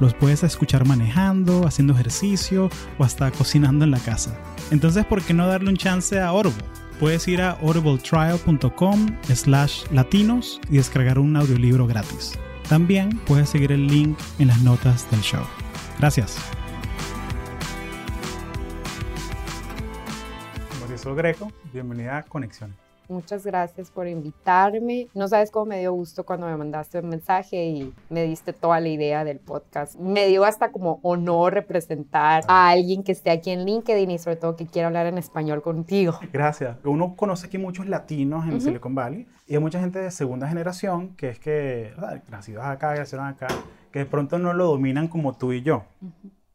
Los puedes escuchar manejando, haciendo ejercicio o hasta cocinando en la casa. Entonces, ¿por qué no darle un chance a Audible? Puedes ir a audibletrial.com slash latinos y descargar un audiolibro gratis. También puedes seguir el link en las notas del show. Gracias. Mauricio Greco, bienvenida a Conexión. Muchas gracias por invitarme. No sabes cómo me dio gusto cuando me mandaste un mensaje y me diste toda la idea del podcast. Me dio hasta como honor representar a alguien que esté aquí en LinkedIn y sobre todo que quiera hablar en español contigo. Gracias. Uno conoce aquí muchos latinos en Silicon Valley y hay mucha gente de segunda generación que es que, nacidos acá, nacieron acá, que de pronto no lo dominan como tú y yo.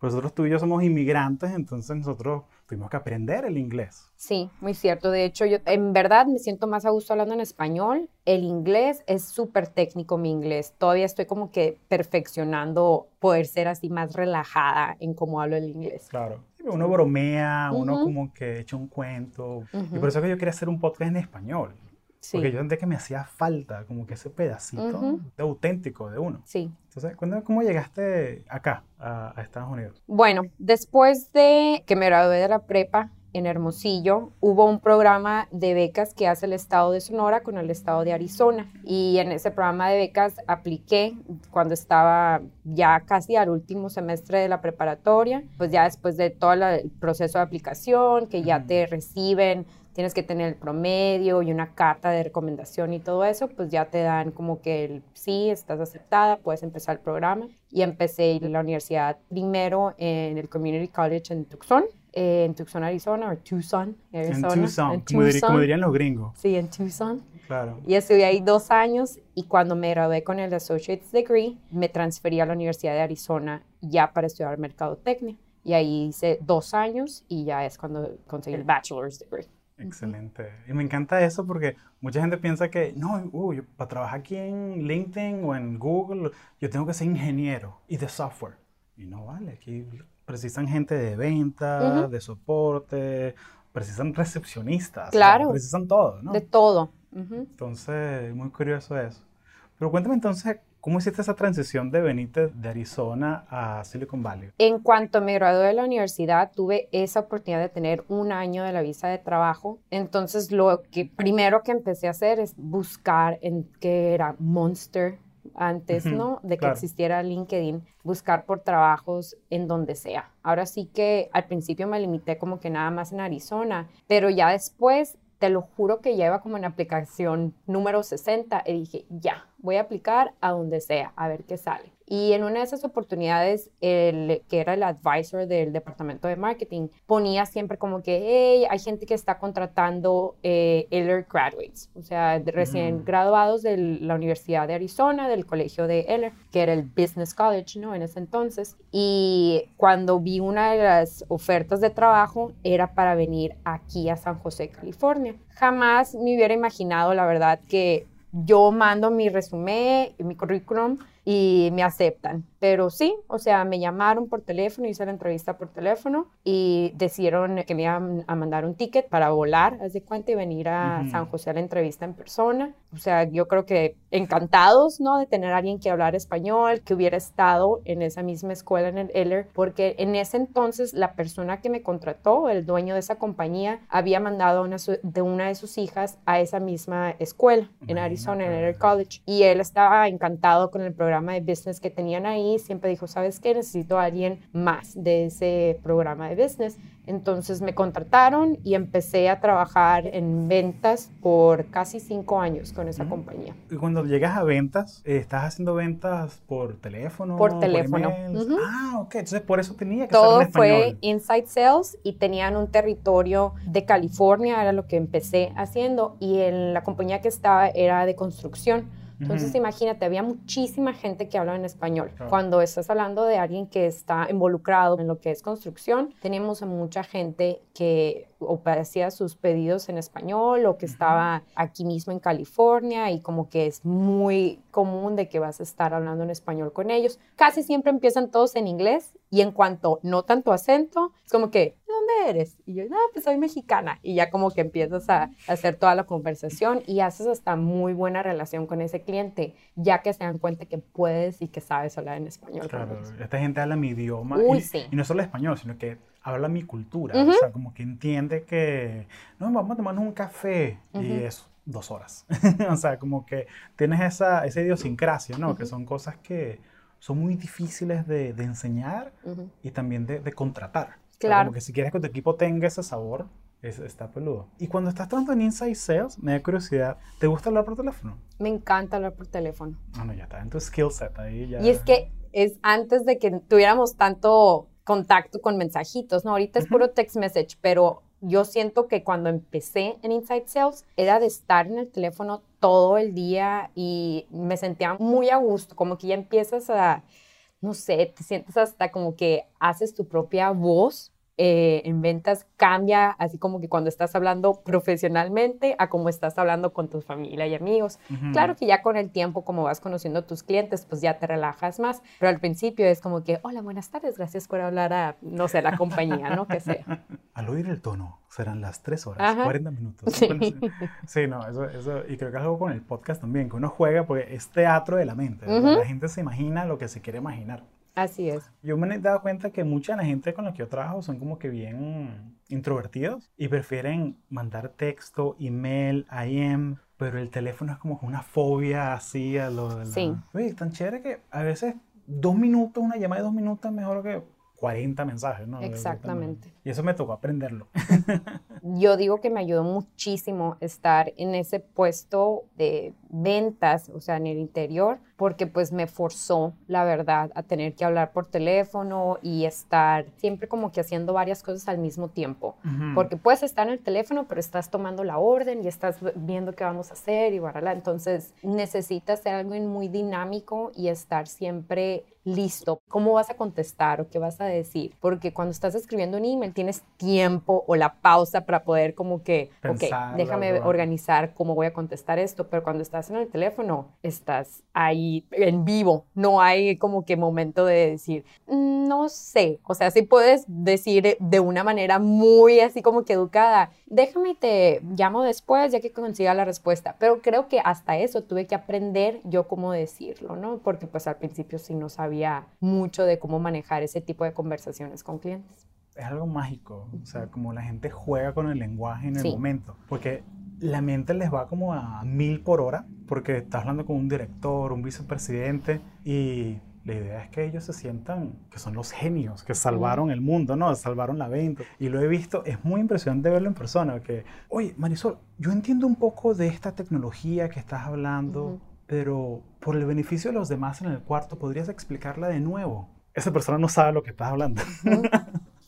Nosotros tú y yo somos inmigrantes, entonces nosotros tuvimos que aprender el inglés. Sí, muy cierto. De hecho, yo en verdad me siento más a gusto hablando en español. El inglés es súper técnico, mi inglés. Todavía estoy como que perfeccionando poder ser así más relajada en cómo hablo el inglés. Claro. Uno bromea, uno como que echa un cuento. Y por eso es que yo quería hacer un podcast en español. Porque yo sentí que me hacía falta como que ese pedacito de auténtico de uno. Sí. Entonces, cuéntame cómo llegaste acá, a, Estados Unidos. Bueno, después de que me gradué de la prepa en Hermosillo, hubo un programa de becas que hace el estado de Sonora con el estado de Arizona. Y en ese programa de becas apliqué cuando estaba ya casi al último semestre de la preparatoria, pues ya después de todo el proceso de aplicación, que ya te reciben tienes que tener el promedio y una carta de recomendación y todo eso, pues ya te dan como que el sí, estás aceptada, puedes empezar el programa. Y empecé en la universidad primero en el Community College en Tucson, eh, en Tucson, Arizona, o Tucson, Arizona. En Tucson, como, dirían los gringos. Sí, en Tucson. Claro. Y estuve ahí dos años y cuando me gradué con el Associate's Degree, me transferí a la Universidad de Arizona ya para estudiar Mercadotecnia. Y ahí hice dos años y ya es cuando conseguí el Bachelor's Degree. Excelente. Y me encanta eso porque mucha gente piensa que, no, uh, para trabajar aquí en LinkedIn o en Google, yo tengo que ser ingeniero y de software. Y no vale, aquí precisan gente de venta, de soporte, precisan recepcionistas. Claro. precisan todo, ¿no? De todo. Entonces, muy curioso eso. Pero cuéntame entonces, ¿Cómo hiciste esa transición de venirte de Arizona a Silicon Valley? En cuanto me gradué de la universidad, tuve esa oportunidad de tener un año de la visa de trabajo. Entonces, lo que primero que empecé a hacer es buscar en qué era Monster antes, ¿no? De que existiera LinkedIn, buscar por trabajos en donde sea. Ahora sí que al principio me limité como que nada más en Arizona, pero ya después te lo juro que ya iba como en aplicación número 60 y dije, ya, voy a aplicar a donde sea, a ver qué sale. Y en una de esas oportunidades, el que era el advisor del departamento de marketing, ponía siempre como que, hey, hay gente que está contratando eh, Eller graduates, o sea, recién mm. graduados de la Universidad de Arizona, del colegio de Eller, que era el Business College, ¿no? En ese entonces. Y cuando vi una de las ofertas de trabajo, era para venir aquí a San José, California. Jamás me hubiera imaginado, la verdad, que yo mando mi resumen, mi currículum y me aceptan. Pero sí, o sea, me llamaron por teléfono, hice la entrevista por teléfono y decidieron que me iban a mandar un ticket para volar, haz de cuenta, y venir a San José a la entrevista en persona. O sea, yo creo que encantados, ¿no? De tener a alguien que hablar español, que hubiera estado en esa misma escuela en el Eller, porque en ese entonces la persona que me contrató, el dueño de esa compañía, había mandado una de una de sus hijas a esa misma escuela en Arizona, en el Eller College. Y él estaba encantado con el programa de business que tenían ahí, siempre dijo, ¿sabes qué? Necesito a alguien más de ese programa de business. Entonces me contrataron y empecé a trabajar en ventas por casi cinco años con esa compañía. Y cuando llegas a ventas, ¿estás haciendo ventas por teléfono? Por teléfono. Ah, ok. Entonces por eso tenía que Todo en fue inside sales y tenían un territorio de California, era lo que empecé haciendo, y en la compañía que estaba era de construcción. Entonces, imagínate, había muchísima gente que hablaba en español. Cuando estás hablando de alguien que está involucrado en lo que es construcción, tenemos a mucha gente que o hacía sus pedidos en español o que estaba aquí mismo en California y como que es muy común de que vas a estar hablando en español con ellos. Casi siempre empiezan todos en inglés y en cuanto no tanto acento, es como que, ¿de dónde eres? Y yo, no, pues soy mexicana. Y ya como que empiezas a hacer toda la conversación y haces hasta muy buena relación con ese cliente, ya que se dan cuenta que puedes y que sabes hablar en español. Claro, esta gente habla mi idioma y, y no solo español, sino que habla mi cultura, o sea, como que entiende que, no, vamos a tomarnos un café y es dos horas. o sea, como que tienes esa, esa idiosincrasia, ¿no? Que son cosas que son muy difíciles de, de enseñar y también de, de contratar. Claro. como que si quieres que tu equipo tenga ese sabor, es, está peludo. Y cuando estás trabajando en Inside Sales, me da curiosidad, ¿te gusta hablar por teléfono? Me encanta hablar por teléfono. Bueno, ya está en tu skill set ahí ya. Y es que es antes de que tuviéramos tanto contacto con mensajitos, ¿no? Ahorita es puro text message, pero yo siento que cuando empecé en Inside Sales era de estar en el teléfono todo el día y me sentía muy a gusto, como que ya empiezas a, no sé, te sientes hasta como que haces tu propia voz eh, en ventas cambia, así como que cuando estás hablando profesionalmente a como estás hablando con tu familia y amigos. Claro que ya con el tiempo, como vas conociendo a tus clientes, pues ya te relajas más, pero al principio es como que, hola, buenas tardes, gracias por hablar a, no sé, la compañía, ¿no? Que sea. Al oír el tono, serán las tres horas, 40 minutos. Sí. sí, no, eso, eso, y creo que es algo con el podcast también, que uno juega porque es teatro de la mente, la gente se imagina lo que se quiere imaginar. Así es. Yo me he dado cuenta que mucha de la gente con la que yo trabajo son como que bien introvertidos y prefieren mandar texto, email, IM, pero el teléfono es como una fobia así a lo de la... Sí. Oye, tan chévere que a veces dos minutos, una llamada de dos minutos es mejor que 40 mensajes, ¿no? Exactamente. Y eso me tocó aprenderlo. Yo digo que me ayudó muchísimo estar en ese puesto de ventas, o sea, en el interior, porque pues me forzó, la verdad, a tener que hablar por teléfono y estar siempre como que haciendo varias cosas al mismo tiempo. Porque puedes estar en el teléfono, pero estás tomando la orden y estás viendo qué vamos a hacer y barala. Entonces necesitas ser algo muy dinámico y estar siempre listo. ¿Cómo vas a contestar o qué vas a decir? Porque cuando estás escribiendo un email tienes tiempo o la pausa para poder como que, ok, déjame organizar cómo voy a contestar esto, pero cuando estás en el teléfono, estás ahí en vivo, no hay como que momento de decir, no sé, o sea, sí puedes decir de una manera muy así como que educada, déjame y te llamo después ya que consiga la respuesta, pero creo que hasta eso tuve que aprender yo cómo decirlo, ¿no? Porque pues al principio sí no sabía mucho de cómo manejar ese tipo de conversaciones con clientes es algo mágico, o sea, como la gente juega con el lenguaje en el momento, porque la mente les va como a mil por hora, porque estás hablando con un director, un vicepresidente, y la idea es que ellos se sientan que son los genios, que salvaron el mundo, ¿no? Salvaron la venta. Y lo he visto, es muy impresionante verlo en persona, que, oye, Marisol, yo entiendo un poco de esta tecnología que estás hablando, pero por el beneficio de los demás en el cuarto, ¿podrías explicarla de nuevo? Esa persona no sabe lo que estás hablando.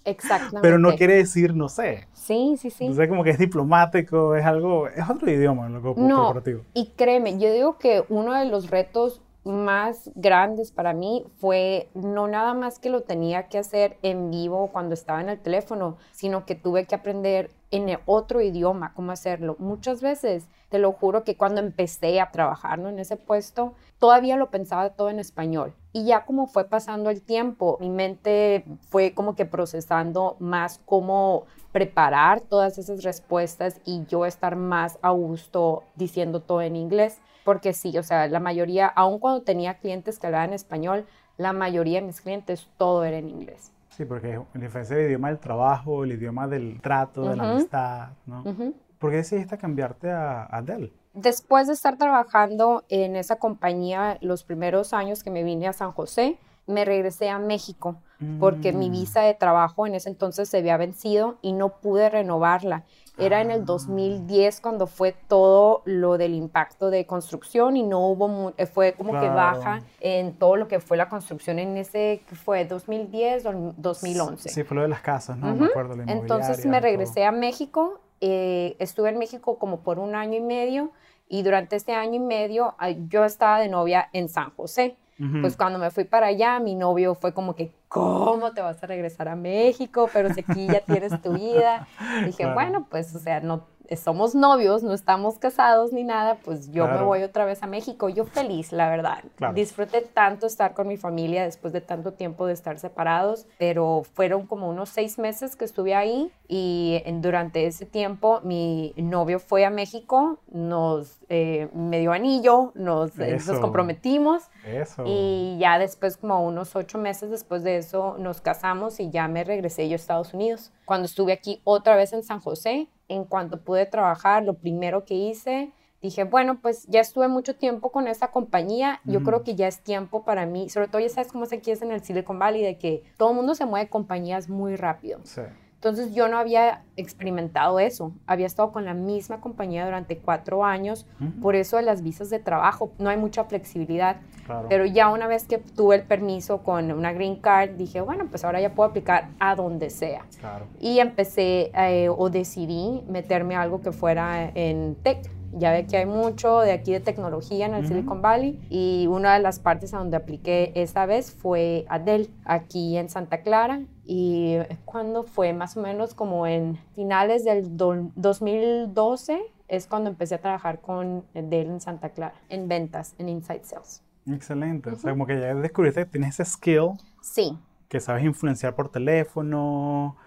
Exactamente. Pero no quiere decir, no sé. Sí, sí, sí. No sé, como que es diplomático, es algo, es otro idioma lo no, corporativo. Y créeme, yo digo que uno de los retos más grandes para mí fue no nada más que lo tenía que hacer en vivo cuando estaba en el teléfono, sino que tuve que aprender en otro idioma cómo hacerlo. Muchas veces, te lo juro que cuando empecé a trabajar en ese puesto, todavía lo pensaba todo en español. Y ya como fue pasando el tiempo, mi mente fue como que procesando más cómo preparar todas esas respuestas y yo estar más a gusto diciendo todo en inglés. Porque sí, o sea, la mayoría, aun cuando tenía clientes que hablaban español, la mayoría de mis clientes todo era en inglés. Sí, porque en diferencia del idioma del trabajo, el idioma del trato, de la amistad, ¿no? ¿Por qué decidiste cambiarte a, a Dell? Después de estar trabajando en esa compañía los primeros años que me vine a San José, me regresé a México porque mi mm. visa de trabajo en ese entonces se había vencido y no pude renovarla. Era en el 2010 ah. cuando fue todo lo del impacto de construcción y no hubo, eh, fue como que baja en todo lo que fue la construcción en ese, fue 2010 o 2011. Sí, fue lo de las casas, ¿no? Me acuerdo, Entonces me regresé a México, eh, estuve en México como por un año y medio Y durante este año y medio yo estaba de novia en San José. Pues cuando me fui para allá, mi novio fue como que, ¿cómo te vas a regresar a México? Pero si aquí ya tienes tu vida. dije, bueno, pues, o sea, no, somos novios, no estamos casados ni nada, pues yo me voy otra vez a México. Yo feliz, la verdad. Disfruté tanto estar con mi familia después de tanto tiempo de estar separados, pero fueron como unos seis meses que estuve ahí y durante ese tiempo mi novio fue a México, nos eh, me dio anillo, nos, eh, nos comprometimos eso. y ya después, como unos ocho meses después de eso, nos casamos y ya me regresé yo a Estados Unidos. Cuando estuve aquí otra vez en San José, en cuanto pude trabajar, lo primero que hice, dije, bueno, pues ya estuve mucho tiempo con esta compañía, yo creo que ya es tiempo para mí, sobre todo ya sabes cómo se aquí es en el Silicon Valley, de que todo el mundo se mueve compañías muy rápido. Sí. Entonces yo no había experimentado eso, había estado con la misma compañía durante cuatro años, por eso de las visas de trabajo. No hay mucha flexibilidad, pero ya una vez que tuve el permiso con una green card, dije, bueno, pues ahora ya puedo aplicar a donde sea. Y empecé eh, o decidí meterme a algo que fuera en tech. Ya ve que hay mucho de aquí de tecnología en el Silicon Valley y una de las partes a donde apliqué esta vez fue a Dell, aquí en Santa Clara. Y cuando fue más o menos como en finales del 2012 es cuando empecé a trabajar con Dell en Santa Clara, en ventas, en Inside Sales. Excelente. O sea, como que ya descubriste que tienes ese skill. Sí. Que sabes influenciar por teléfono,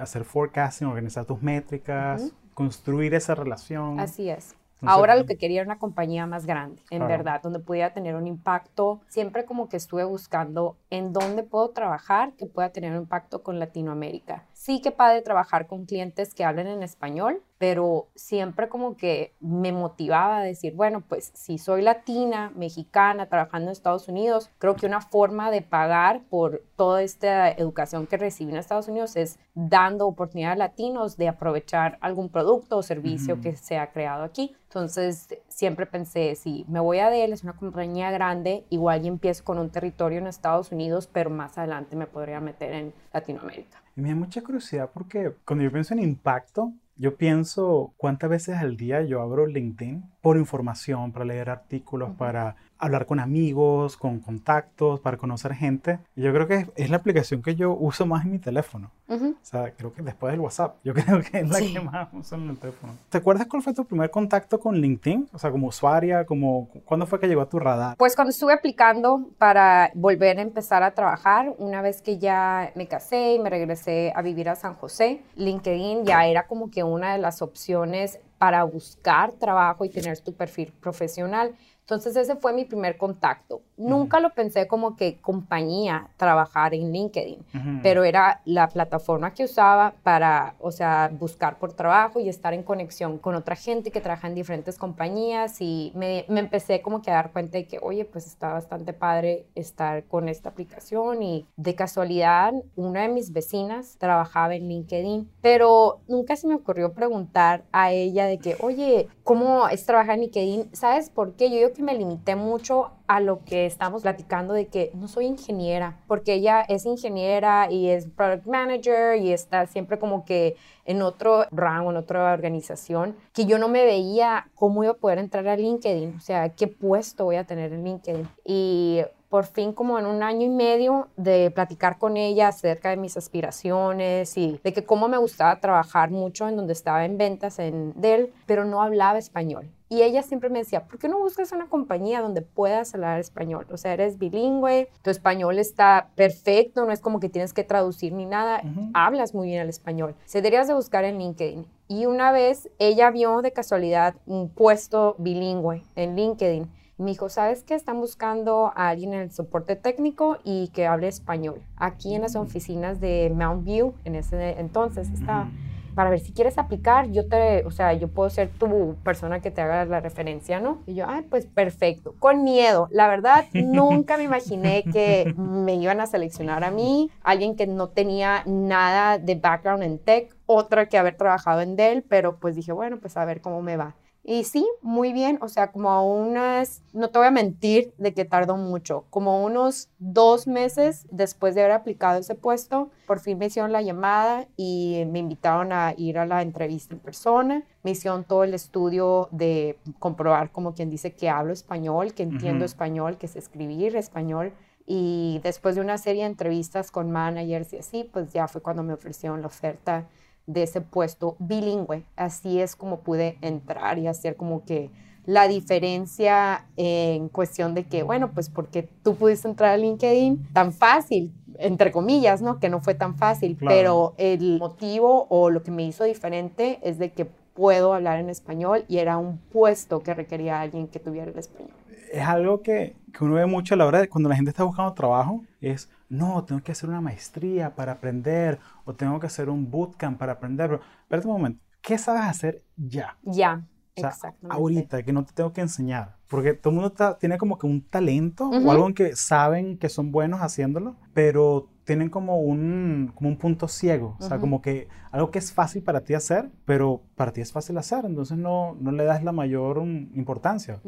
hacer forecasting, organizar tus métricas, construir esa relación. Así es. Ahora lo que quería era una compañía más grande, en verdad, donde pudiera tener un impacto. Siempre como que estuve buscando en dónde puedo trabajar que pueda tener un impacto con Latinoamérica. Sí que padre trabajar con clientes que hablen en español, pero siempre como que me motivaba a decir, bueno, pues si soy latina, mexicana, trabajando en Estados Unidos, creo que una forma de pagar por toda esta educación que recibí en Estados Unidos es dando oportunidad a latinos de aprovechar algún producto o servicio que se ha creado aquí. Entonces, siempre pensé, si me voy a Dell, es una compañía grande, igual y empiezo con un territorio en Estados Unidos, pero más adelante me podría meter en Latinoamérica. Y me da mucha curiosidad porque cuando yo pienso en impacto, yo pienso cuántas veces al día yo abro LinkedIn por información, para leer artículos, para hablar con amigos, con contactos, para conocer gente. Yo creo que es, la aplicación que yo uso más en mi teléfono. O sea, creo que después del WhatsApp, yo creo que es la que más uso en el teléfono. ¿Te acuerdas cuál fue tu primer contacto con LinkedIn? O sea, como usuaria, como, ¿cuándo fue que llegó a tu radar? Pues cuando estuve aplicando para volver a empezar a trabajar, una vez que ya me casé y me regresé a vivir a San José, LinkedIn ya era como que una de las opciones para buscar trabajo y tener tu perfil profesional. Entonces ese fue mi primer contacto. Nunca lo pensé como que compañía trabajar en LinkedIn, pero era la plataforma que usaba para, o sea, buscar por trabajo y estar en conexión con otra gente que trabaja en diferentes compañías y me, me, empecé como que a dar cuenta de que, oye, pues está bastante padre estar con esta aplicación y de casualidad una de mis vecinas trabajaba en LinkedIn, pero nunca se me ocurrió preguntar a ella de que, oye, ¿cómo es trabajar en LinkedIn? ¿Sabes por qué? Yo que me limité mucho a lo que estamos platicando de que no soy ingeniera, porque ella es ingeniera y es product manager y está siempre como que en otro rango, en otra organización, que yo no me veía cómo iba a poder entrar a LinkedIn, o sea, qué puesto voy a tener en LinkedIn. Y por fin como en un año y medio de platicar con ella acerca de mis aspiraciones y de que cómo me gustaba trabajar mucho en donde estaba en ventas en Dell, pero no hablaba español. Y ella siempre me decía, ¿por qué no buscas una compañía donde puedas hablar español? O sea, eres bilingüe, tu español está perfecto, no es como que tienes que traducir ni nada, hablas muy bien el español. Se deberías de buscar en LinkedIn. Y una vez ella vio de casualidad un puesto bilingüe en LinkedIn. Me dijo, ¿sabes qué? Están buscando a alguien en el soporte técnico y que hable español. Aquí en las oficinas de Mount View, en ese entonces estaba para ver si quieres aplicar, yo te, o sea, yo puedo ser tu persona que te haga la referencia, ¿no? Y yo, ay, pues perfecto, con miedo. La verdad, nunca me imaginé que me iban a seleccionar a mí, alguien que no tenía nada de background en tech, otra que haber trabajado en Dell, pero pues dije, bueno, pues a ver cómo me va. Y sí, muy bien, o sea, como unas, no te voy a mentir de que tardó mucho, como unos dos meses después de haber aplicado ese puesto, por fin me hicieron la llamada y me invitaron a ir a la entrevista en persona, me hicieron todo el estudio de comprobar como quien dice que hablo español, que entiendo español, que sé escribir español. Y después de una serie de entrevistas con managers y así, pues ya fue cuando me ofrecieron la oferta de ese puesto bilingüe. Así es como pude entrar y hacer como que la diferencia en cuestión de que, bueno, pues porque tú pudiste entrar a LinkedIn tan fácil, entre comillas, ¿no? Que no fue tan fácil, pero el motivo o lo que me hizo diferente es de que puedo hablar en español y era un puesto que requería a alguien que tuviera el español. Es algo que, que uno ve mucho a la hora de cuando la gente está buscando trabajo, es no, tengo que hacer una maestría para aprender o tengo que hacer un bootcamp para aprender. Pero espérate un momento, ¿qué sabes hacer ya? Ya, exactamente. Ahorita, que no te tengo que enseñar. Porque todo el mundo tiene como que un talento o algo en que saben que son buenos haciéndolo, pero tienen como un, como un punto ciego. O sea, como que algo que es fácil para ti hacer, pero para ti es fácil hacer. Entonces no, no le das la mayor importancia.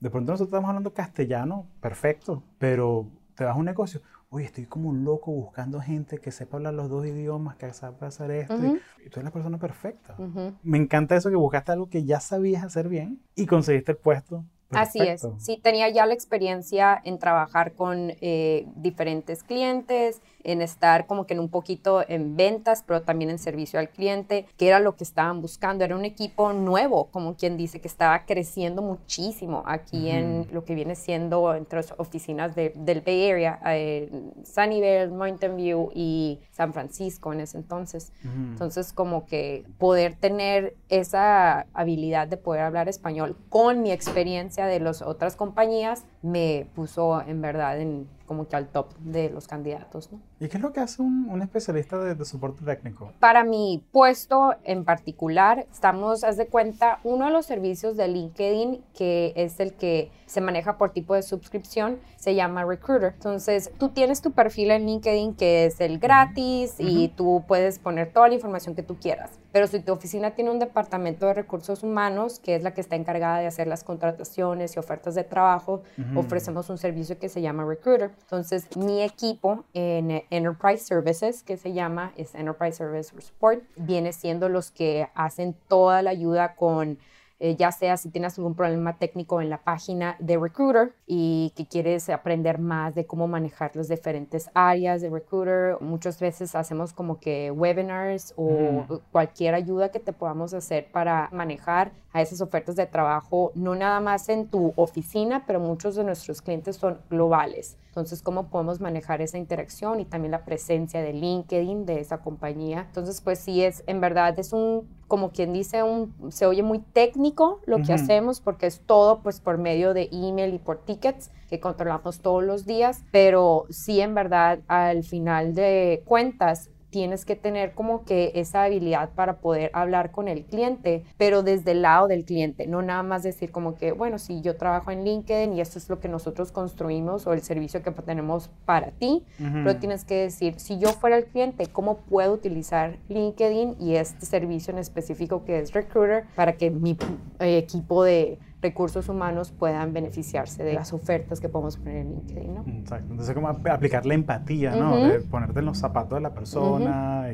De pronto nosotros estamos hablando castellano, perfecto, pero te das un negocio oye, estoy como un loco buscando gente que sepa hablar los dos idiomas, que sepa hacer esto, y, tú eres la persona perfecta. Me encanta eso que buscaste algo que ya sabías hacer bien y conseguiste el puesto Así es, sí, tenía ya la experiencia en trabajar con eh, diferentes clientes, en estar como que en un poquito en ventas, pero también en servicio al cliente, que era lo que estaban buscando. Era un equipo nuevo, como quien dice, que estaba creciendo muchísimo aquí en lo que viene siendo entre las oficinas del Bay Area, eh, Sunnyvale, Mountain View y San Francisco en ese entonces. Entonces, como que poder tener esa habilidad de poder hablar español con mi experiencia de las otras compañías me puso en verdad en como que al top de los candidatos. ¿no? ¿Y qué es lo que hace un, especialista de, soporte técnico? Para mi puesto en particular, estamos, haz de cuenta, uno de los servicios de LinkedIn, que es el que se maneja por tipo de suscripción, se llama Recruiter. Entonces, tú tienes tu perfil en LinkedIn que es el gratis y tú puedes poner toda la información que tú quieras. Pero si tu oficina tiene un departamento de recursos humanos, que es la que está encargada de hacer las contrataciones y ofertas de trabajo, ofrecemos un servicio que se llama Recruiter. Entonces, mi equipo en Enterprise Services, que se llama, es Enterprise Service Support, viene siendo los que hacen toda la ayuda con eh, ya sea si tienes algún problema técnico en la página de Recruiter y que quieres aprender más de cómo manejar las diferentes áreas de Recruiter. Muchas veces hacemos como que webinars o cualquier ayuda que te podamos hacer para manejar a esas ofertas de trabajo, no nada más en tu oficina, pero muchos de nuestros clientes son globales. Entonces, ¿cómo podemos manejar esa interacción y también la presencia de LinkedIn de esa compañía? Entonces, pues sí, es en verdad, es un, como quien dice, un, se oye muy técnico lo que hacemos porque es todo pues por medio de email y por tickets que controlamos todos los días, pero sí en verdad al final de cuentas tienes que tener como que esa habilidad para poder hablar con el cliente, pero desde el lado del cliente, no nada más decir como que, bueno, si yo trabajo en LinkedIn y esto es lo que nosotros construimos o el servicio que tenemos para ti, pero tienes que decir, si yo fuera el cliente, ¿cómo puedo utilizar LinkedIn y este servicio en específico que es Recruiter para que mi eh, equipo de recursos humanos puedan beneficiarse de las ofertas que podemos poner en LinkedIn, ¿no? Exacto. Entonces, como aplicar la empatía, ¿no? De ponerte en los zapatos de la persona.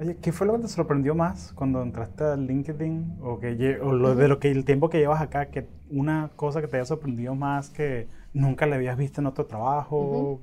Oye, ¿qué fue lo que te sorprendió más cuando entraste a LinkedIn? O, que, o lo, de lo que el tiempo que llevas acá, que una cosa que te haya sorprendido más que nunca le habías visto en otro trabajo.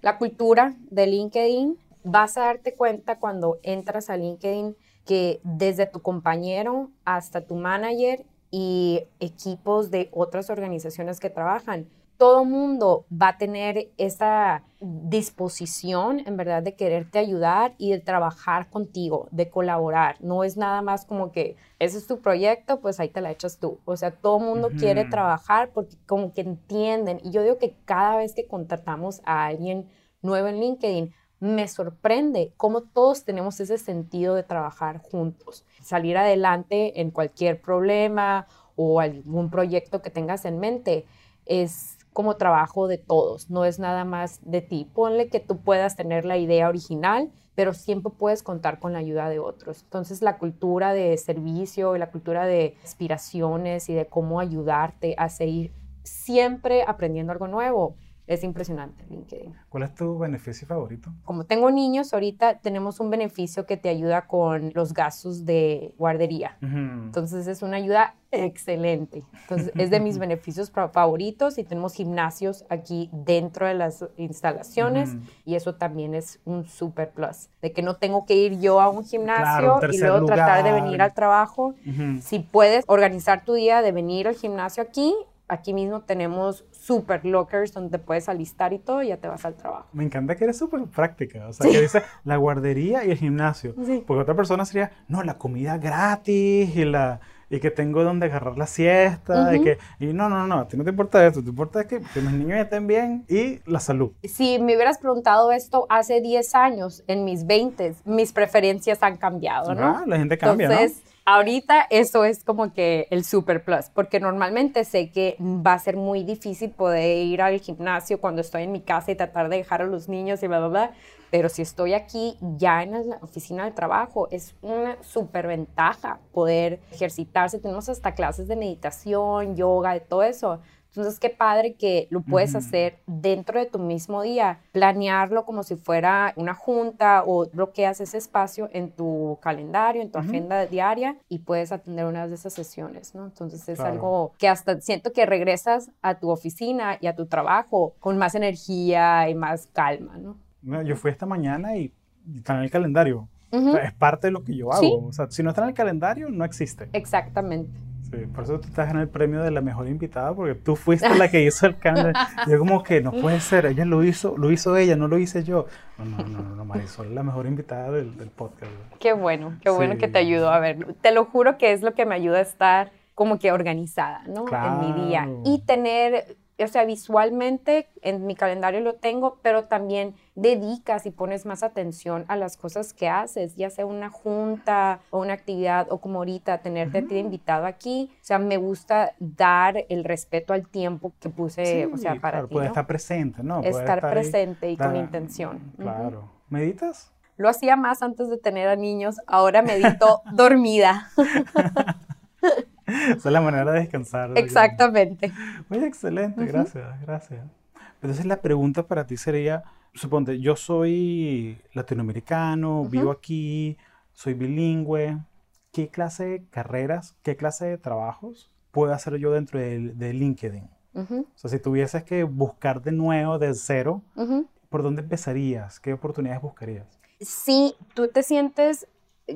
La cultura de LinkedIn. Vas a darte cuenta cuando entras a LinkedIn que desde tu compañero hasta tu manager y equipos de otras organizaciones que trabajan. Todo mundo va a tener esa disposición, en verdad, de quererte ayudar y de trabajar contigo, de colaborar. No es nada más como que ese es tu proyecto, pues ahí te la echas tú. O sea, todo mundo quiere trabajar porque como que entienden. Y yo digo que cada vez que contratamos a alguien nuevo en LinkedIn, me sorprende cómo todos tenemos ese sentido de trabajar juntos, salir adelante en cualquier problema o algún proyecto que tengas en mente. Es como trabajo de todos, no es nada más de ti. Ponle que tú puedas tener la idea original, pero siempre puedes contar con la ayuda de otros. Entonces la cultura de servicio y la cultura de aspiraciones y de cómo ayudarte a seguir siempre aprendiendo algo nuevo es impresionante LinkedIn. ¿Cuál es tu beneficio favorito? Como tengo niños, ahorita tenemos un beneficio que te ayuda con los gastos de guardería. Entonces es una ayuda excelente. Entonces es de mis beneficios favoritos y tenemos gimnasios aquí dentro de las instalaciones y eso también es un super plus. De que no tengo que ir yo a un gimnasio y luego tratar de venir al trabajo. Si puedes organizar tu día de venir al gimnasio aquí, aquí mismo tenemos super lockers donde te puedes alistar y todo y ya te vas al trabajo. Me encanta que eres súper práctica, o sea, que dice la guardería y el gimnasio. Porque otra persona sería, no, la comida gratis y la y que tengo donde agarrar la siesta y que y no, no, no, a ti no te importa eso, te importa que, que mis niños estén bien y la salud. Si me hubieras preguntado esto hace 10 años, en mis 20, mis preferencias han cambiado, ¿no? Ah, la gente cambia, Entonces, Ahorita eso es como que el super plus, porque normalmente sé que va a ser muy difícil poder ir al gimnasio cuando estoy en mi casa y tratar de dejar a los niños y bla, bla, bla. Pero si estoy aquí ya en la oficina del trabajo, es una super ventaja poder ejercitarse. Tenemos hasta clases de meditación, yoga, de todo eso. Entonces, qué padre que lo puedes hacer dentro de tu mismo día, planearlo como si fuera una junta o bloqueas ese espacio en tu calendario, en tu agenda diaria y puedes atender una de esas sesiones, ¿no? Entonces, es algo que hasta siento que regresas a tu oficina y a tu trabajo con más energía y más calma, ¿no? yo fui esta mañana y está en el calendario. es parte de lo que yo hago. O sea, si no está en el calendario, no existe. Exactamente por eso tú estás en el premio de la mejor invitada, porque tú fuiste la que hizo el cambio. yo como que no puede ser, ella lo hizo, lo hizo ella, no lo hice yo. No, no, no, no Marisol es la mejor invitada del, podcast. Qué bueno, qué bueno que te ayudó. A ver, te lo juro que es lo que me ayuda a estar como que organizada, ¿no? En mi día. Y tener o sea, visualmente en mi calendario lo tengo, pero también dedicas y pones más atención a las cosas que haces, ya sea una junta o una actividad o como ahorita tenerte a ti invitado aquí. O sea, me gusta dar el respeto al tiempo que puse, o sea, para ti. Puede estar presente, ¿no? estar, presente y con intención. Claro. ¿Meditas? Lo hacía más antes de tener a niños, ahora medito dormida. Esa es la manera de descansar. Exactamente. Muy excelente, gracias, gracias. Entonces la pregunta para ti sería, suponte, yo soy latinoamericano, vivo aquí, soy bilingüe, ¿qué clase de carreras, qué clase de trabajos puedo hacer yo dentro de, LinkedIn? O sea, si tuvieses que buscar de nuevo, de cero, ¿por dónde empezarías? ¿Qué oportunidades buscarías? Si tú te sientes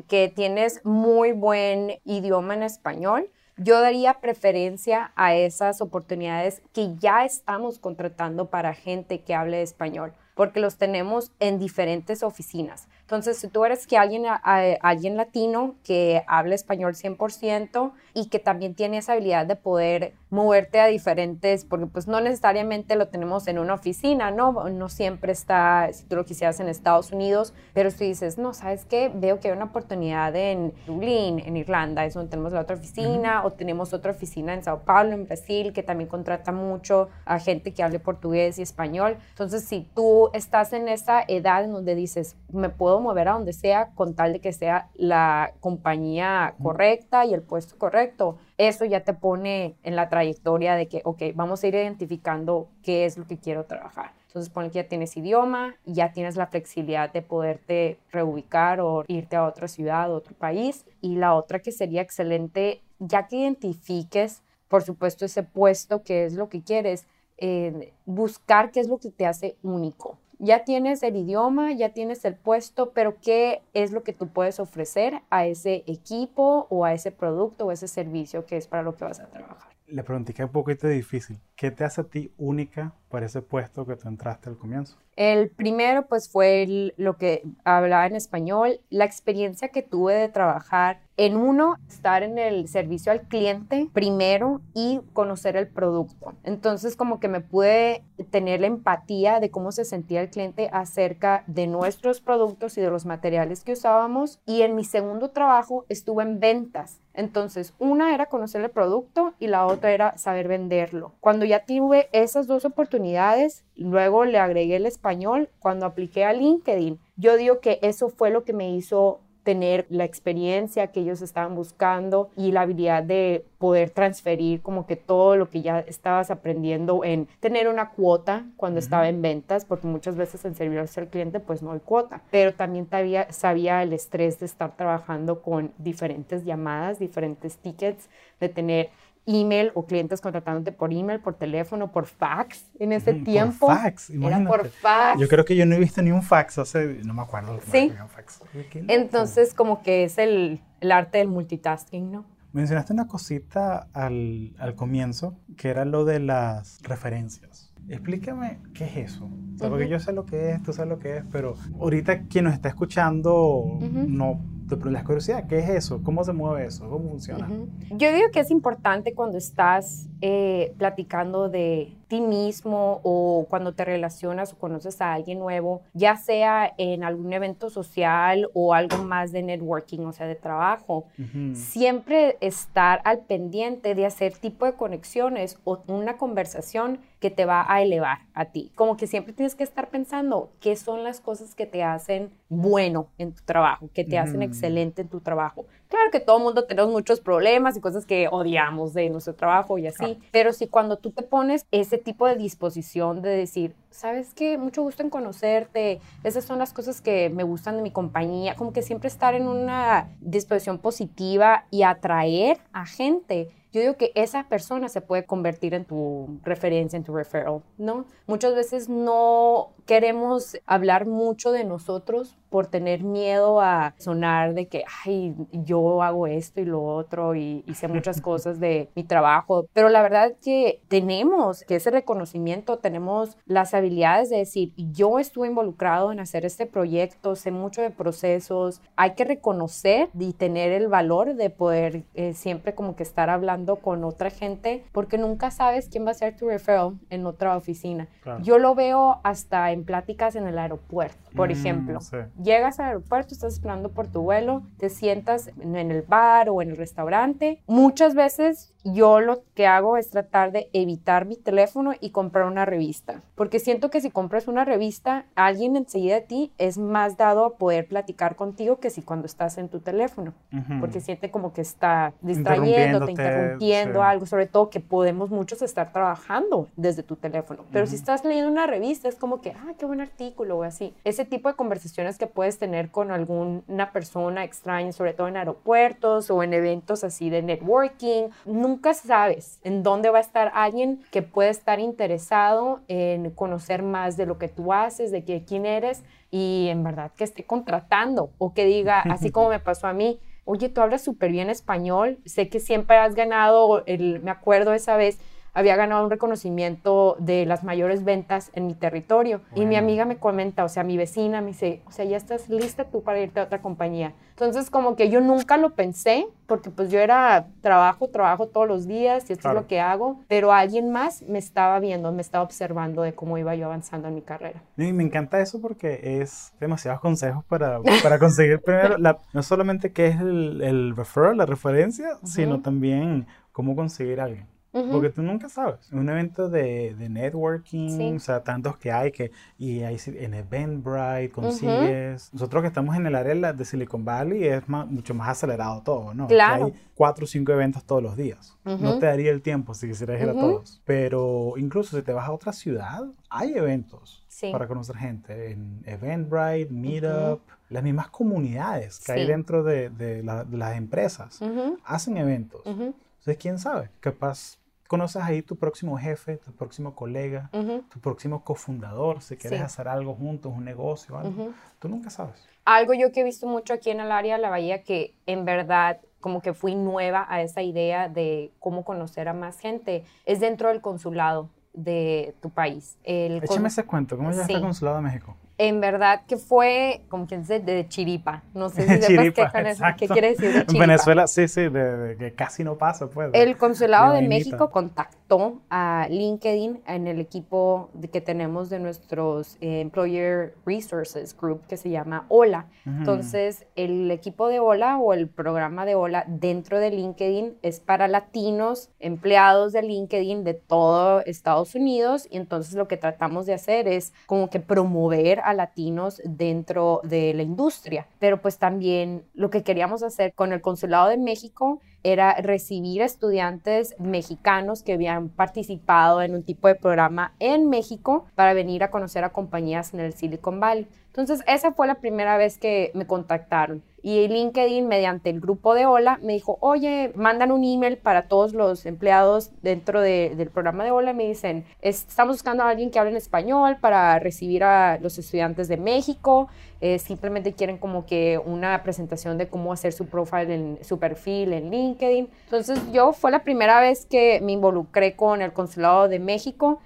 que tienes muy buen idioma en español, yo daría preferencia a esas oportunidades que ya estamos contratando para gente que hable español, porque los tenemos en diferentes oficinas. Entonces, si tú eres que alguien, alguien latino que hable español 100% y que también tiene esa habilidad de poder moverte a diferentes, porque pues no necesariamente lo tenemos en una oficina, ¿no? No siempre está, si tú lo quisieras en Estados Unidos, pero si dices, no, ¿sabes qué? Veo que hay una oportunidad en Dublín, en Irlanda, es donde tenemos la otra oficina, o tenemos otra oficina en Sao Paulo, en Brasil, que también contrata mucho a gente que hable portugués y español. Entonces, si tú estás en esa edad en donde dices, me puedo mover a donde sea con tal de que sea la compañía correcta y el puesto correcto, eso ya te pone en la trayectoria de que, ok, vamos a ir identificando qué es lo que quiero trabajar. Entonces, pone que ya tienes idioma, ya tienes la flexibilidad de poderte reubicar o irte a otra ciudad, otro país. Y la otra que sería excelente, ya que identifiques, por supuesto, ese puesto, qué es lo que quieres, eh, buscar qué es lo que te hace único ya tienes el idioma, ya tienes el puesto, pero ¿qué es lo que tú puedes ofrecer a ese equipo o a ese producto o ese servicio que es para lo que vas a trabajar? Le pregunté un poquito difícil. ¿Qué te hace a ti única para ese puesto que tú entraste al comienzo? El primero, pues, fue lo que hablaba en español, la experiencia que tuve de trabajar en uno, estar en el servicio al cliente primero y conocer el producto. Entonces, como que me pude tener la empatía de cómo se sentía el cliente acerca de nuestros productos y de los materiales que usábamos. Y en mi segundo trabajo estuve en ventas. Entonces, una era conocer el producto y la otra era saber venderlo. Cuando ya tuve esas dos oportunidades, luego le agregué el español, cuando apliqué a LinkedIn, yo digo que eso fue lo que me hizo tener la experiencia que ellos estaban buscando y la habilidad de poder transferir como que todo lo que ya estabas aprendiendo en tener una cuota cuando estaba en ventas, porque muchas veces en servirse al cliente pues no hay cuota, pero también sabía, sabía el estrés de estar trabajando con diferentes llamadas, diferentes tickets, de tener email o clientes contratándote por email, por teléfono, por fax en ese tiempo. Por fax, Era por fax. Yo creo que yo no he visto ni un fax hace, no me acuerdo. Sí. Fax. Entonces, como que es el, el, arte del multitasking, ¿no? Mencionaste una cosita al, al comienzo, que era lo de las referencias. Explícame qué es eso. Porque yo sé lo que es, tú sabes lo que es, pero ahorita quien nos está escuchando no pero la curiosidad, ¿qué es eso? ¿Cómo se mueve eso? ¿Cómo funciona? Yo digo que es importante cuando estás eh, platicando de ti mismo o cuando te relacionas o conoces a alguien nuevo, ya sea en algún evento social o algo más de networking, o sea, de trabajo, siempre estar al pendiente de hacer tipo de conexiones o una conversación que te va a elevar a ti. Como que siempre tienes que estar pensando qué son las cosas que te hacen bueno en tu trabajo, que te hacen excelente en tu trabajo. Claro que todo el mundo tenemos muchos problemas y cosas que odiamos de nuestro trabajo y así, pero si cuando tú te pones ese tipo de disposición de decir, sabes qué, mucho gusto en conocerte, esas son las cosas que me gustan de mi compañía, como que siempre estar en una disposición positiva y atraer a gente yo digo que esa persona se puede convertir en tu referencia, en tu referral, ¿no? Muchas veces no queremos hablar mucho de nosotros por tener miedo a sonar de que, ay, yo hago esto y lo otro y hice muchas cosas de mi trabajo. Pero la verdad que tenemos que ese reconocimiento, tenemos las habilidades de decir, yo estuve involucrado en hacer este proyecto, sé mucho de procesos, hay que reconocer y tener el valor de poder eh, siempre como que estar hablando con otra gente, porque nunca sabes quién va a ser tu referral en otra oficina. Yo lo veo hasta en pláticas en el aeropuerto, por mm, ejemplo. Llegas al aeropuerto, estás esperando por tu vuelo, te sientas en el bar o en el restaurante. Muchas veces yo lo que hago es tratar de evitar mi teléfono y comprar una revista, porque siento que si compras una revista, alguien enseguida de ti es más dado a poder platicar contigo que si cuando estás en tu teléfono, porque siente como que está distrayéndote, interrumpiendo algo, sobre todo que podemos muchos estar trabajando desde tu teléfono, pero si estás leyendo una revista es como que, ah, qué buen artículo o así. Ese tipo de conversaciones que puedes tener con alguna persona extraña, sobre todo en aeropuertos o en eventos así de networking, nunca sabes en dónde va a estar alguien que puede estar interesado en conocer más de lo que tú haces, de quién eres y en verdad que esté contratando o que diga, así como me pasó a mí, oye, tú hablas súper bien español, sé que siempre has ganado, el, me acuerdo esa vez, había ganado un reconocimiento de las mayores ventas en mi territorio. Y mi amiga me comenta, o sea, mi vecina me dice, o sea, ya estás lista tú para irte a otra compañía. Entonces, como que yo nunca lo pensé, porque pues yo era trabajo, trabajo todos los días y esto es lo que hago, pero alguien más me estaba viendo, me estaba observando de cómo iba yo avanzando en mi carrera. Y me encanta eso porque es demasiados consejos para, para conseguir primero, no solamente qué es el, el referral, la referencia, sino también cómo conseguir a alguien. Porque tú nunca sabes. Un evento de, de networking, o sea, tantos que hay que, y ahí en Eventbrite consigues. Nosotros que estamos en el área de Silicon Valley es mucho más acelerado todo, ¿no? Claro. hay cuatro o cinco eventos todos los días. No te daría el tiempo si quisieras ir a todos. Pero incluso si te vas a otra ciudad, hay eventos para conocer gente. En Eventbrite, Meetup, las mismas comunidades que hay dentro de, de, las empresas hacen eventos. Entonces, quién sabe, capaz conoces ahí tu próximo jefe, tu próximo colega, tu próximo cofundador, si quieres hacer algo juntos, un negocio, algo. Tú nunca sabes. Algo yo que he visto mucho aquí en el área de la Bahía, que en verdad como que fui nueva a esa idea de cómo conocer a más gente, es dentro del consulado de tu país. El Échame ese cuento, ¿cómo ya está el consulado de México? En verdad que fue, como quien dice, de chiripa. No sé si sepas qué, eso, qué quiere decir de chiripa. En Venezuela, sí, sí, de, que casi no pasa, pues. El Consulado de, México contactó a LinkedIn en el equipo de, que tenemos de nuestros eh, Employer Resources Group, que se llama OLA. Entonces, el equipo de OLA o el programa de OLA dentro de LinkedIn es para latinos, empleados de LinkedIn de todo Estados Unidos. Y entonces lo que tratamos de hacer es como que promover latinos dentro de la industria. Pero pues también lo que queríamos hacer con el Consulado de México era recibir estudiantes mexicanos que habían participado en un tipo de programa en México para venir a conocer a compañías en el Silicon Valley. Entonces, esa fue la primera vez que me contactaron. Y LinkedIn, mediante el grupo de Hola, me dijo, oye, mandan un email para todos los empleados dentro del programa de Hola. Me dicen, estamos buscando a alguien que hable en español para recibir a los estudiantes de México. Eh, simplemente quieren como que una presentación de cómo hacer su profile, en, su perfil en LinkedIn. Entonces yo fue la primera vez que me involucré con el Consulado de México,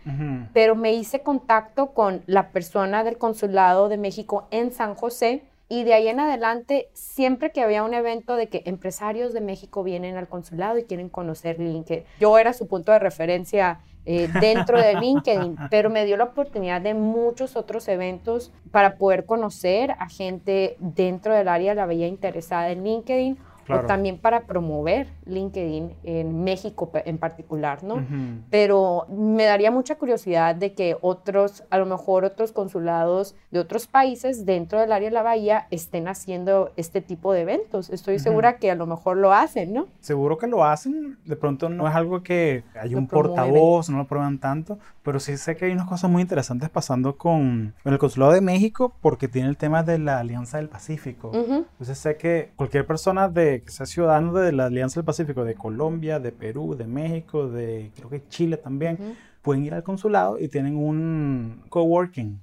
pero me hice contacto con la persona del Consulado de México en San José y de ahí en adelante, siempre que había un evento de que empresarios de México vienen al consulado y quieren conocer LinkedIn, yo era su punto de referencia eh, dentro de LinkedIn, pero me dio la oportunidad de muchos otros eventos para poder conocer a gente dentro del área la veía interesada en LinkedIn o también para promover LinkedIn en México en particular, ¿no? Pero me daría mucha curiosidad de que otros, a lo mejor otros consulados de otros países dentro del área de la bahía estén haciendo este tipo de eventos. Estoy segura que a lo mejor lo hacen, ¿no? Seguro que lo hacen. De pronto no es algo que hay un portavoz, no lo prueban tanto, pero sí sé que hay unas cosas muy interesantes pasando con, el consulado de México porque tiene el tema de la Alianza del Pacífico. Entonces sé que cualquier persona de que sea ciudadano de la Alianza del Pacífico, de Colombia, de Perú, de México, de creo que Chile también, pueden ir al consulado y tienen un coworking,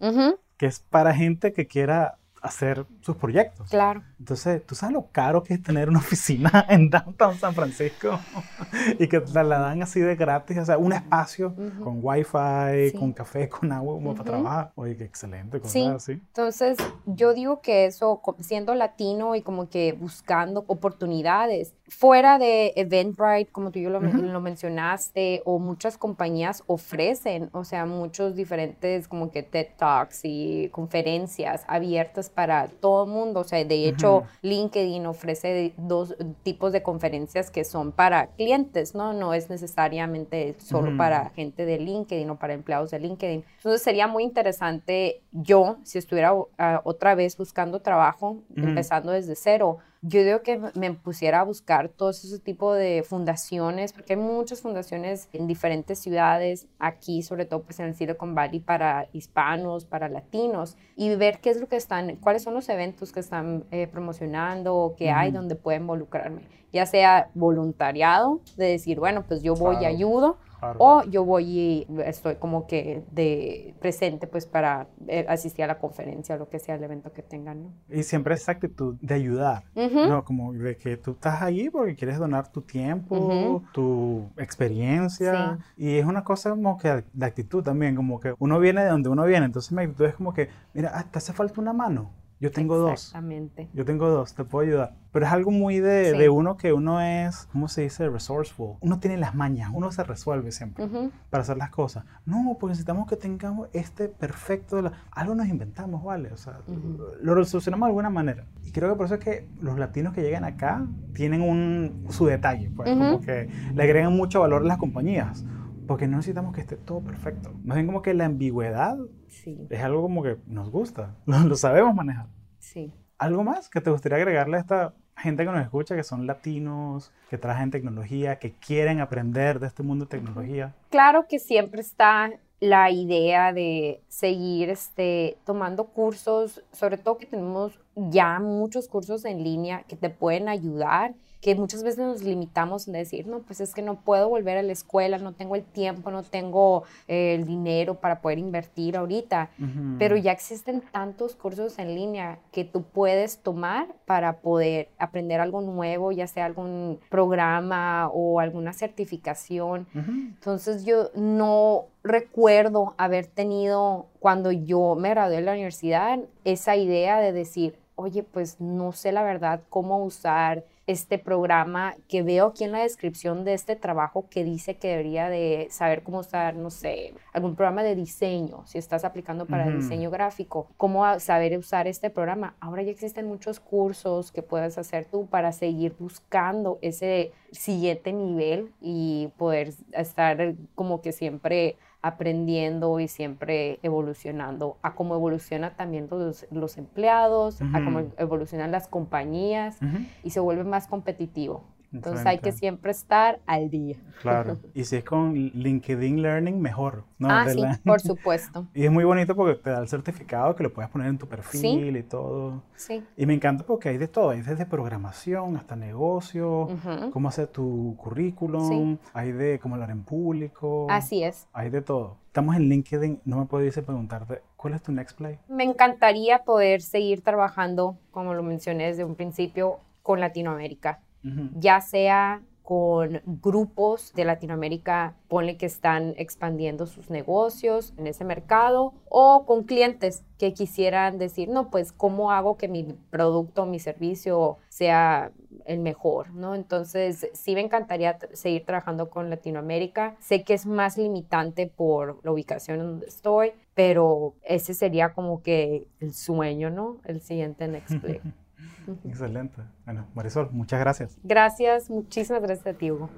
que es para gente que quiera hacer sus proyectos. Claro. Entonces, ¿tú sabes lo caro que es tener una oficina en Downtown San Francisco? y que te la dan así de gratis, o sea, un espacio con wifi, con café, con agua, como para trabajar. Oye, qué excelente, sí. así. Entonces, yo digo que eso, siendo latino y como que buscando oportunidades, fuera de Eventbrite, como tú yo lo, lo mencionaste, o muchas compañías ofrecen, o sea, muchos diferentes como que TED Talks y conferencias abiertas para todo el mundo. O sea, de hecho, LinkedIn ofrece dos tipos de conferencias que son para clientes, ¿no? No es necesariamente solo para gente de LinkedIn o para empleados de LinkedIn. Entonces sería muy interesante yo, si estuviera ah, otra vez buscando trabajo, empezando desde cero, yo digo que me pusiera a buscar todo ese tipo de fundaciones, porque hay muchas fundaciones en diferentes ciudades, aquí sobre todo pues en el Silicon Valley para hispanos, para latinos, y ver qué es lo que están, cuáles son los eventos que están eh, promocionando o que hay donde puedo involucrarme, ya sea voluntariado, de decir, bueno, pues yo voy y ayudo, o yo voy y estoy como que de presente pues para eh, asistir a la conferencia, lo que sea el evento que tengan, ¿no? Y siempre esa actitud de ayudar, ¿no? Como de que tú estás allí porque quieres donar tu tiempo, tu experiencia. Y es una cosa como que de actitud también, como que uno viene de donde uno viene. Entonces mi actitud es como que, mira, hasta hace falta una mano. Yo tengo dos. Exactamente. Yo tengo dos, te puedo ayudar. Pero es algo muy de, de, uno que uno es, ¿cómo se dice? Resourceful. Uno tiene las mañas, uno se resuelve siempre para hacer las cosas. No, porque necesitamos que tengamos este perfecto. De Algo nos inventamos, ¿vale? O sea, lo resolucionamos de alguna manera. Y creo que por eso es que los latinos que llegan acá tienen un, su detalle, pues, como que le agregan mucho valor a las compañías porque no necesitamos que esté todo perfecto. Más bien como que la ambigüedad es algo como que nos gusta, lo, sabemos manejar. Sí. ¿Algo más que te gustaría agregarle a esta gente que nos escucha, que son latinos, que trabajan tecnología, que quieren aprender de este mundo de tecnología? Claro que siempre está la idea de seguir este, tomando cursos, sobre todo que tenemos ya muchos cursos en línea que te pueden ayudar que muchas veces nos limitamos en decir, no, pues es que no puedo volver a la escuela, no tengo el tiempo, no tengo eh, el dinero para poder invertir ahorita, pero ya existen tantos cursos en línea que tú puedes tomar para poder aprender algo nuevo, ya sea algún programa o alguna certificación. Entonces yo no recuerdo haber tenido cuando yo me gradué de la universidad esa idea de decir, oye, pues no sé la verdad cómo usar este programa que veo aquí en la descripción de este trabajo que dice que debería de saber cómo usar, no sé, algún programa de diseño, si estás aplicando para diseño gráfico, cómo saber usar este programa. Ahora ya existen muchos cursos que puedes hacer tú para seguir buscando ese siguiente nivel y poder estar como que siempre aprendiendo y siempre evolucionando, a cómo evoluciona también los, los empleados, a cómo evolucionan las compañías y se vuelve más competitivo. Entonces hay que siempre estar al día. Claro. Y si es con LinkedIn Learning, mejor. ¿no? Ah, sí, por supuesto. Y es muy bonito porque te da el certificado que lo puedes poner en tu perfil y todo. Sí. Y me encanta porque hay de todo. Hay desde programación hasta negocio, cómo hacer tu currículum, hay de cómo hablar en público. Así es. Hay de todo. Estamos en LinkedIn. No me puedes preguntarte, ¿cuál es tu next play? Me encantaría poder seguir trabajando, como lo mencioné desde un principio, con Latinoamérica ya sea con grupos de Latinoamérica, ponle que están expandiendo sus negocios en ese mercado, o con clientes que quisieran decir, no, pues, ¿cómo hago que mi producto, mi servicio sea el mejor, ¿no? Entonces, sí me encantaría seguir trabajando con Latinoamérica. Sé que es más limitante por la ubicación en donde estoy, pero ese sería como que el sueño, ¿no? El siguiente Next Play. Excelente. Bueno, Marisol, muchas gracias. Gracias, muchísimas gracias a ti, Hugo.